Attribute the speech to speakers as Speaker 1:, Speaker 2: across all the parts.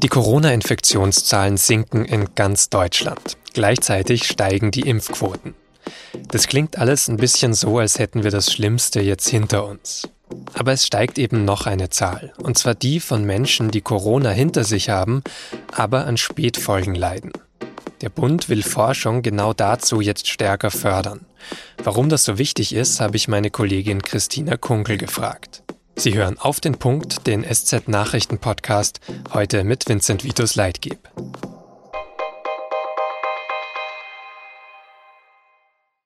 Speaker 1: Die Corona-Infektionszahlen sinken in ganz Deutschland. Gleichzeitig steigen die Impfquoten. Das klingt alles ein bisschen so, als hätten wir das Schlimmste jetzt hinter uns. Aber es steigt eben noch eine Zahl, und zwar die von Menschen, die Corona hinter sich haben, aber an Spätfolgen leiden. Der Bund will Forschung genau dazu jetzt stärker fördern. Warum das so wichtig ist, habe ich meine Kollegin Christina Kunkel gefragt. Sie hören auf den Punkt den SZ Nachrichten Podcast heute mit Vincent Vitus Leitgeb.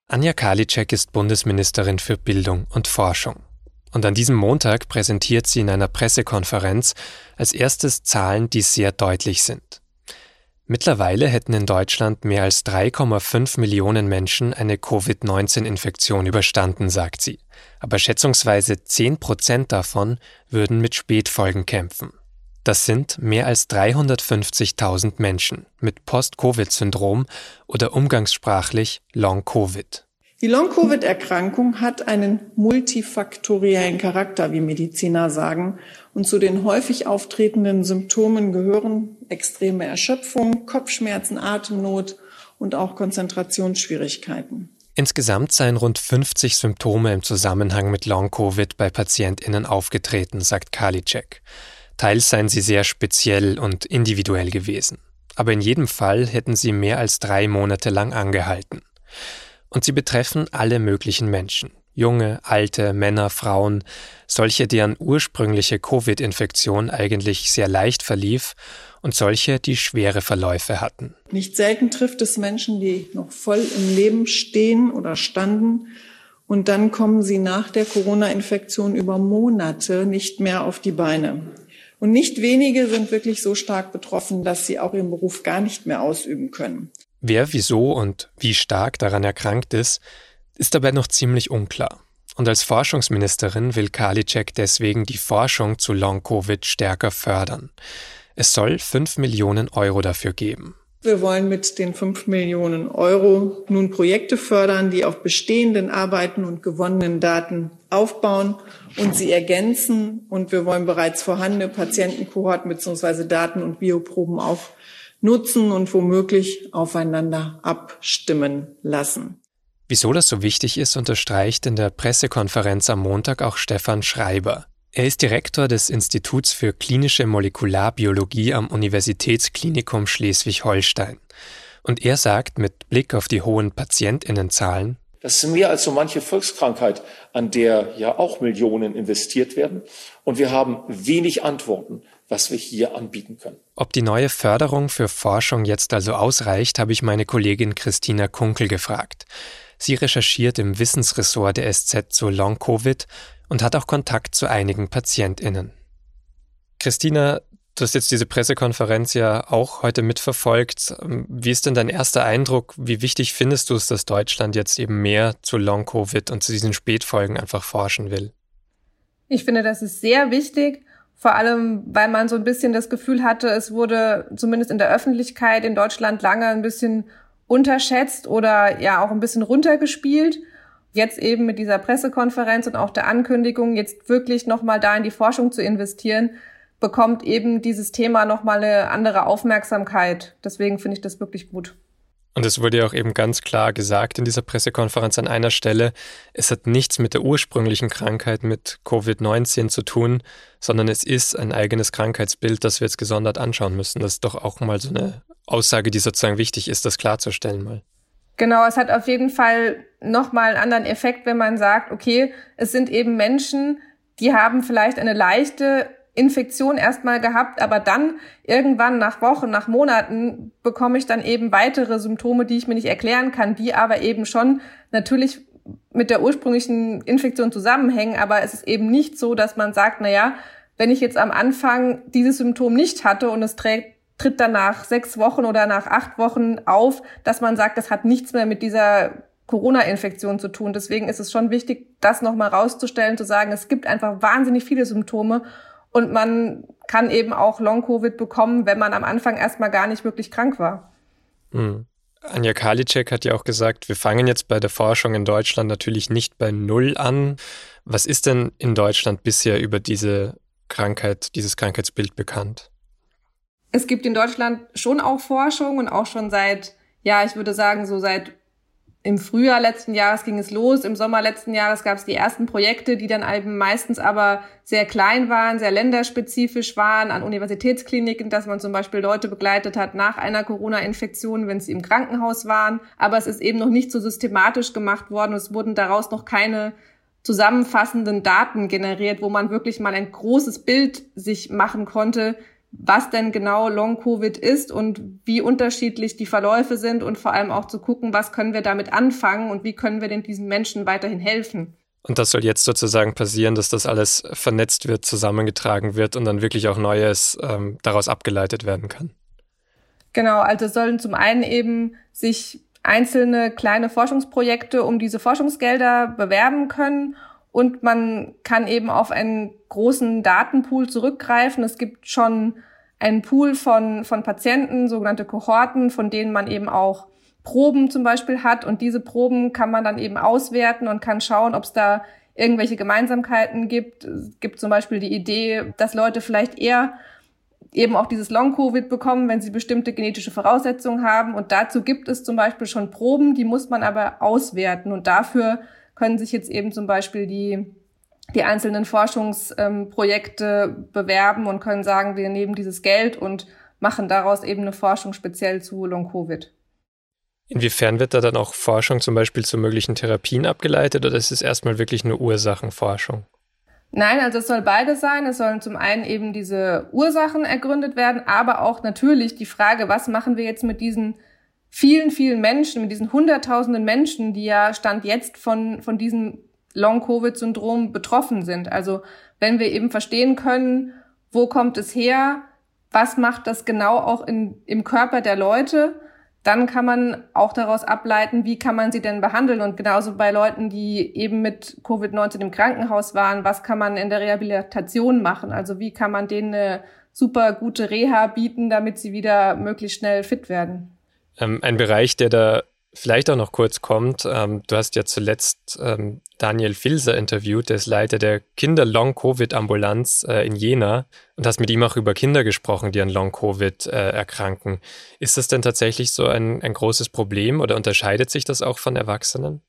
Speaker 1: Anja Karliczek ist Bundesministerin für Bildung und Forschung. Und an diesem Montag präsentiert sie in einer Pressekonferenz als erstes Zahlen, die sehr deutlich sind. Mittlerweile hätten in Deutschland mehr als 3,5 Millionen Menschen eine Covid-19-Infektion überstanden, sagt sie. Aber schätzungsweise 10 Prozent davon würden mit Spätfolgen kämpfen. Das sind mehr als 350.000 Menschen mit Post-Covid-Syndrom oder umgangssprachlich Long-Covid.
Speaker 2: Die Long-Covid-Erkrankung hat einen multifaktoriellen Charakter, wie Mediziner sagen. Und zu den häufig auftretenden Symptomen gehören extreme Erschöpfung, Kopfschmerzen, Atemnot und auch Konzentrationsschwierigkeiten.
Speaker 1: Insgesamt seien rund 50 Symptome im Zusammenhang mit Long-Covid bei PatientInnen aufgetreten, sagt Karliczek. Teils seien sie sehr speziell und individuell gewesen. Aber in jedem Fall hätten sie mehr als drei Monate lang angehalten. Und sie betreffen alle möglichen Menschen. Junge, alte, Männer, Frauen, solche, deren ursprüngliche Covid-Infektion eigentlich sehr leicht verlief und solche, die schwere Verläufe hatten.
Speaker 2: Nicht selten trifft es Menschen, die noch voll im Leben stehen oder standen und dann kommen sie nach der Corona-Infektion über Monate nicht mehr auf die Beine. Und nicht wenige sind wirklich so stark betroffen, dass sie auch ihren Beruf gar nicht mehr ausüben können.
Speaker 1: Wer wieso und wie stark daran erkrankt ist, ist dabei noch ziemlich unklar. Und als Forschungsministerin will Karliczek deswegen die Forschung zu Long-Covid stärker fördern. Es soll 5 Millionen Euro dafür geben.
Speaker 2: Wir wollen mit den 5 Millionen Euro nun Projekte fördern, die auf bestehenden Arbeiten und gewonnenen Daten aufbauen und sie ergänzen. Und wir wollen bereits vorhandene Patientenkohorten bzw. Daten und Bioproben auch nutzen und womöglich aufeinander abstimmen lassen.
Speaker 1: Wieso das so wichtig ist, unterstreicht in der Pressekonferenz am Montag auch Stefan Schreiber. Er ist Direktor des Instituts für klinische Molekularbiologie am Universitätsklinikum Schleswig-Holstein. Und er sagt mit Blick auf die hohen Patientinnenzahlen,
Speaker 3: das ist mehr als so manche Volkskrankheit, an der ja auch Millionen investiert werden. Und wir haben wenig Antworten was wir hier anbieten können.
Speaker 1: Ob die neue Förderung für Forschung jetzt also ausreicht, habe ich meine Kollegin Christina Kunkel gefragt. Sie recherchiert im Wissensressort der SZ zu Long-Covid und hat auch Kontakt zu einigen PatientInnen. Christina, du hast jetzt diese Pressekonferenz ja auch heute mitverfolgt. Wie ist denn dein erster Eindruck? Wie wichtig findest du es, dass Deutschland jetzt eben mehr zu Long-Covid und zu diesen Spätfolgen einfach forschen will?
Speaker 4: Ich finde, das ist sehr wichtig. Vor allem, weil man so ein bisschen das Gefühl hatte, es wurde zumindest in der Öffentlichkeit in Deutschland lange ein bisschen unterschätzt oder ja auch ein bisschen runtergespielt. Jetzt eben mit dieser Pressekonferenz und auch der Ankündigung, jetzt wirklich nochmal da in die Forschung zu investieren, bekommt eben dieses Thema nochmal eine andere Aufmerksamkeit. Deswegen finde ich das wirklich gut.
Speaker 1: Und es wurde ja auch eben ganz klar gesagt in dieser Pressekonferenz an einer Stelle, es hat nichts mit der ursprünglichen Krankheit mit Covid-19 zu tun, sondern es ist ein eigenes Krankheitsbild, das wir jetzt gesondert anschauen müssen. Das ist doch auch mal so eine Aussage, die sozusagen wichtig ist, das klarzustellen mal.
Speaker 4: Genau, es hat auf jeden Fall nochmal einen anderen Effekt, wenn man sagt, okay, es sind eben Menschen, die haben vielleicht eine leichte Infektion erstmal gehabt, aber dann irgendwann nach Wochen, nach Monaten bekomme ich dann eben weitere Symptome, die ich mir nicht erklären kann, die aber eben schon natürlich mit der ursprünglichen Infektion zusammenhängen, aber es ist eben nicht so, dass man sagt, na ja, wenn ich jetzt am Anfang dieses Symptom nicht hatte und es trägt, tritt dann nach sechs Wochen oder nach acht Wochen auf, dass man sagt, das hat nichts mehr mit dieser Corona-Infektion zu tun. Deswegen ist es schon wichtig, das nochmal rauszustellen, zu sagen, es gibt einfach wahnsinnig viele Symptome und man kann eben auch Long-Covid bekommen, wenn man am Anfang erstmal gar nicht wirklich krank war.
Speaker 1: Mhm. Anja Karliczek hat ja auch gesagt, wir fangen jetzt bei der Forschung in Deutschland natürlich nicht bei Null an. Was ist denn in Deutschland bisher über diese Krankheit, dieses Krankheitsbild bekannt?
Speaker 4: Es gibt in Deutschland schon auch Forschung und auch schon seit, ja, ich würde sagen, so seit im Frühjahr letzten Jahres ging es los, im Sommer letzten Jahres gab es die ersten Projekte, die dann eben meistens aber sehr klein waren, sehr länderspezifisch waren, an Universitätskliniken, dass man zum Beispiel Leute begleitet hat nach einer Corona-Infektion, wenn sie im Krankenhaus waren. Aber es ist eben noch nicht so systematisch gemacht worden. Es wurden daraus noch keine zusammenfassenden Daten generiert, wo man wirklich mal ein großes Bild sich machen konnte, was denn genau Long-Covid ist und wie unterschiedlich die Verläufe sind und vor allem auch zu gucken, was können wir damit anfangen und wie können wir denn diesen Menschen weiterhin helfen.
Speaker 1: Und das soll jetzt sozusagen passieren, dass das alles vernetzt wird, zusammengetragen wird und dann wirklich auch Neues ähm, daraus abgeleitet werden kann.
Speaker 4: Genau, also sollen zum einen eben sich einzelne kleine Forschungsprojekte um diese Forschungsgelder bewerben können und man kann eben auf einen großen Datenpool zurückgreifen. Es gibt schon einen Pool von, von Patienten, sogenannte Kohorten, von denen man eben auch Proben zum Beispiel hat. Und diese Proben kann man dann eben auswerten und kann schauen, ob es da irgendwelche Gemeinsamkeiten gibt. Es gibt zum Beispiel die Idee, dass Leute vielleicht eher eben auch dieses Long-Covid bekommen, wenn sie bestimmte genetische Voraussetzungen haben. Und dazu gibt es zum Beispiel schon Proben, die muss man aber auswerten. Und dafür können sich jetzt eben zum Beispiel die, die einzelnen Forschungsprojekte ähm, bewerben und können sagen, wir nehmen dieses Geld und machen daraus eben eine Forschung speziell zu Long-Covid.
Speaker 1: Inwiefern wird da dann auch Forschung zum Beispiel zu möglichen Therapien abgeleitet oder ist es erstmal wirklich nur Ursachenforschung?
Speaker 4: Nein, also es soll beides sein. Es sollen zum einen eben diese Ursachen ergründet werden, aber auch natürlich die Frage, was machen wir jetzt mit diesen vielen, vielen Menschen, mit diesen hunderttausenden Menschen, die ja Stand jetzt von, von diesem Long-Covid-Syndrom betroffen sind. Also wenn wir eben verstehen können, wo kommt es her, was macht das genau auch in, im Körper der Leute, dann kann man auch daraus ableiten, wie kann man sie denn behandeln. Und genauso bei Leuten, die eben mit Covid-19 im Krankenhaus waren, was kann man in der Rehabilitation machen? Also wie kann man denen eine super gute Reha bieten, damit sie wieder möglichst schnell fit werden?
Speaker 1: Ähm, ein Bereich, der da vielleicht auch noch kurz kommt. Ähm, du hast ja zuletzt ähm, Daniel Filser interviewt, der ist Leiter der Kinder-Long-Covid-Ambulanz äh, in Jena und hast mit ihm auch über Kinder gesprochen, die an Long-Covid äh, erkranken. Ist das denn tatsächlich so ein, ein großes Problem oder unterscheidet sich das auch von Erwachsenen?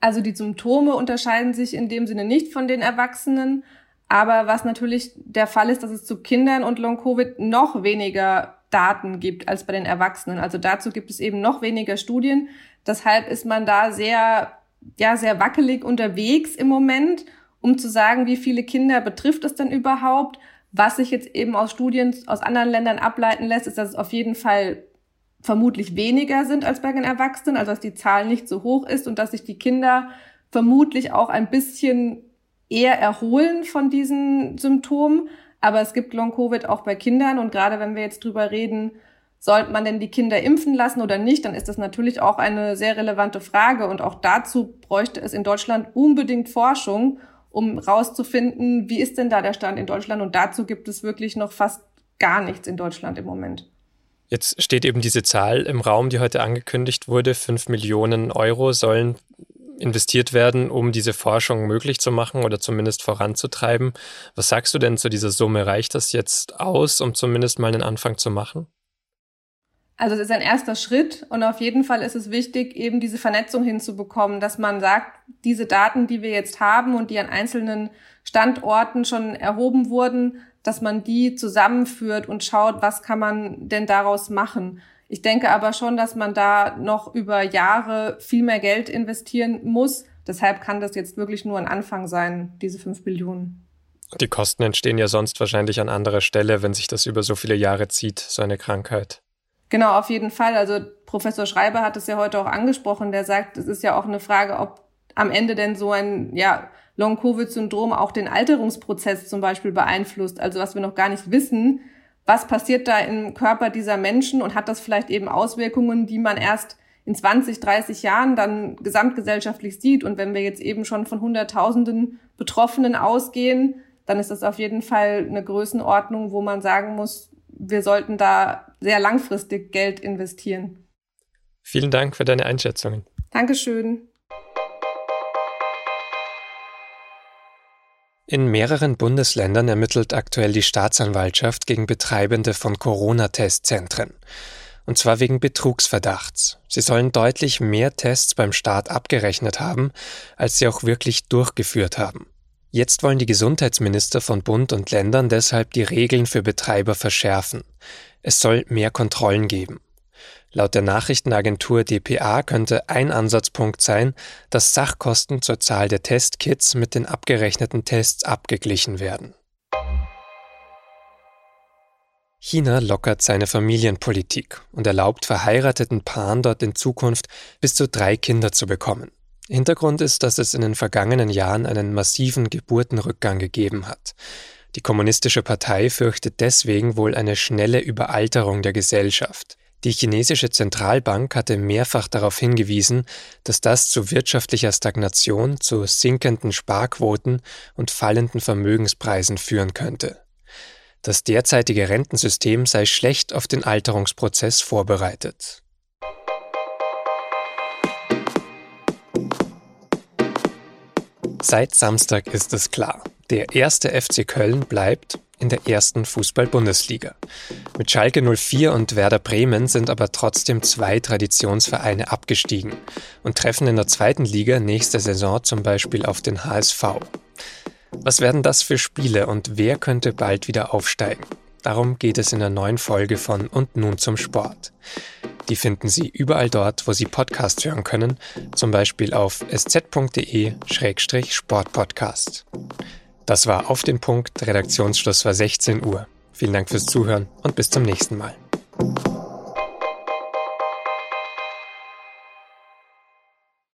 Speaker 4: Also die Symptome unterscheiden sich in dem Sinne nicht von den Erwachsenen. Aber was natürlich der Fall ist, dass es zu Kindern und Long-Covid noch weniger Daten gibt als bei den Erwachsenen. Also dazu gibt es eben noch weniger Studien. Deshalb ist man da sehr, ja, sehr wackelig unterwegs im Moment, um zu sagen, wie viele Kinder betrifft es denn überhaupt. Was sich jetzt eben aus Studien aus anderen Ländern ableiten lässt, ist, dass es auf jeden Fall vermutlich weniger sind als bei den Erwachsenen, also dass die Zahl nicht so hoch ist und dass sich die Kinder vermutlich auch ein bisschen eher erholen von diesen Symptomen. Aber es gibt Long-Covid auch bei Kindern und gerade wenn wir jetzt drüber reden, sollte man denn die Kinder impfen lassen oder nicht, dann ist das natürlich auch eine sehr relevante Frage und auch dazu bräuchte es in Deutschland unbedingt Forschung, um rauszufinden, wie ist denn da der Stand in Deutschland und dazu gibt es wirklich noch fast gar nichts in Deutschland im Moment.
Speaker 1: Jetzt steht eben diese Zahl im Raum, die heute angekündigt wurde. Fünf Millionen Euro sollen investiert werden, um diese Forschung möglich zu machen oder zumindest voranzutreiben. Was sagst du denn zu dieser Summe? Reicht das jetzt aus, um zumindest mal einen Anfang zu machen?
Speaker 4: Also es ist ein erster Schritt und auf jeden Fall ist es wichtig, eben diese Vernetzung hinzubekommen, dass man sagt, diese Daten, die wir jetzt haben und die an einzelnen Standorten schon erhoben wurden, dass man die zusammenführt und schaut, was kann man denn daraus machen. Ich denke aber schon, dass man da noch über Jahre viel mehr Geld investieren muss. Deshalb kann das jetzt wirklich nur ein Anfang sein, diese fünf Billionen.
Speaker 1: Die Kosten entstehen ja sonst wahrscheinlich an anderer Stelle, wenn sich das über so viele Jahre zieht, so eine Krankheit.
Speaker 4: Genau, auf jeden Fall. Also Professor Schreiber hat es ja heute auch angesprochen. Der sagt, es ist ja auch eine Frage, ob am Ende denn so ein ja, Long-Covid-Syndrom auch den Alterungsprozess zum Beispiel beeinflusst. Also was wir noch gar nicht wissen, was passiert da im Körper dieser Menschen und hat das vielleicht eben Auswirkungen, die man erst in 20, 30 Jahren dann gesamtgesellschaftlich sieht. Und wenn wir jetzt eben schon von Hunderttausenden Betroffenen ausgehen, dann ist das auf jeden Fall eine Größenordnung, wo man sagen muss, wir sollten da sehr langfristig Geld investieren.
Speaker 1: Vielen Dank für deine Einschätzungen.
Speaker 4: Dankeschön.
Speaker 1: In mehreren Bundesländern ermittelt aktuell die Staatsanwaltschaft gegen Betreibende von Corona-Testzentren. Und zwar wegen Betrugsverdachts. Sie sollen deutlich mehr Tests beim Staat abgerechnet haben, als sie auch wirklich durchgeführt haben. Jetzt wollen die Gesundheitsminister von Bund und Ländern deshalb die Regeln für Betreiber verschärfen. Es soll mehr Kontrollen geben. Laut der Nachrichtenagentur dpa könnte ein Ansatzpunkt sein, dass Sachkosten zur Zahl der Testkits mit den abgerechneten Tests abgeglichen werden. China lockert seine Familienpolitik und erlaubt verheirateten Paaren dort in Zukunft bis zu drei Kinder zu bekommen. Hintergrund ist, dass es in den vergangenen Jahren einen massiven Geburtenrückgang gegeben hat. Die Kommunistische Partei fürchtet deswegen wohl eine schnelle Überalterung der Gesellschaft. Die chinesische Zentralbank hatte mehrfach darauf hingewiesen, dass das zu wirtschaftlicher Stagnation, zu sinkenden Sparquoten und fallenden Vermögenspreisen führen könnte. Das derzeitige Rentensystem sei schlecht auf den Alterungsprozess vorbereitet. Seit Samstag ist es klar. Der erste FC Köln bleibt in der ersten Fußball-Bundesliga. Mit Schalke 04 und Werder Bremen sind aber trotzdem zwei Traditionsvereine abgestiegen und treffen in der zweiten Liga nächste Saison zum Beispiel auf den HSV. Was werden das für Spiele und wer könnte bald wieder aufsteigen? Darum geht es in der neuen Folge von Und nun zum Sport. Die finden Sie überall dort, wo Sie Podcast hören können, zum Beispiel auf sz.de-sportpodcast. Das war auf den Punkt. Redaktionsschluss war 16 Uhr. Vielen Dank fürs Zuhören und bis zum nächsten Mal.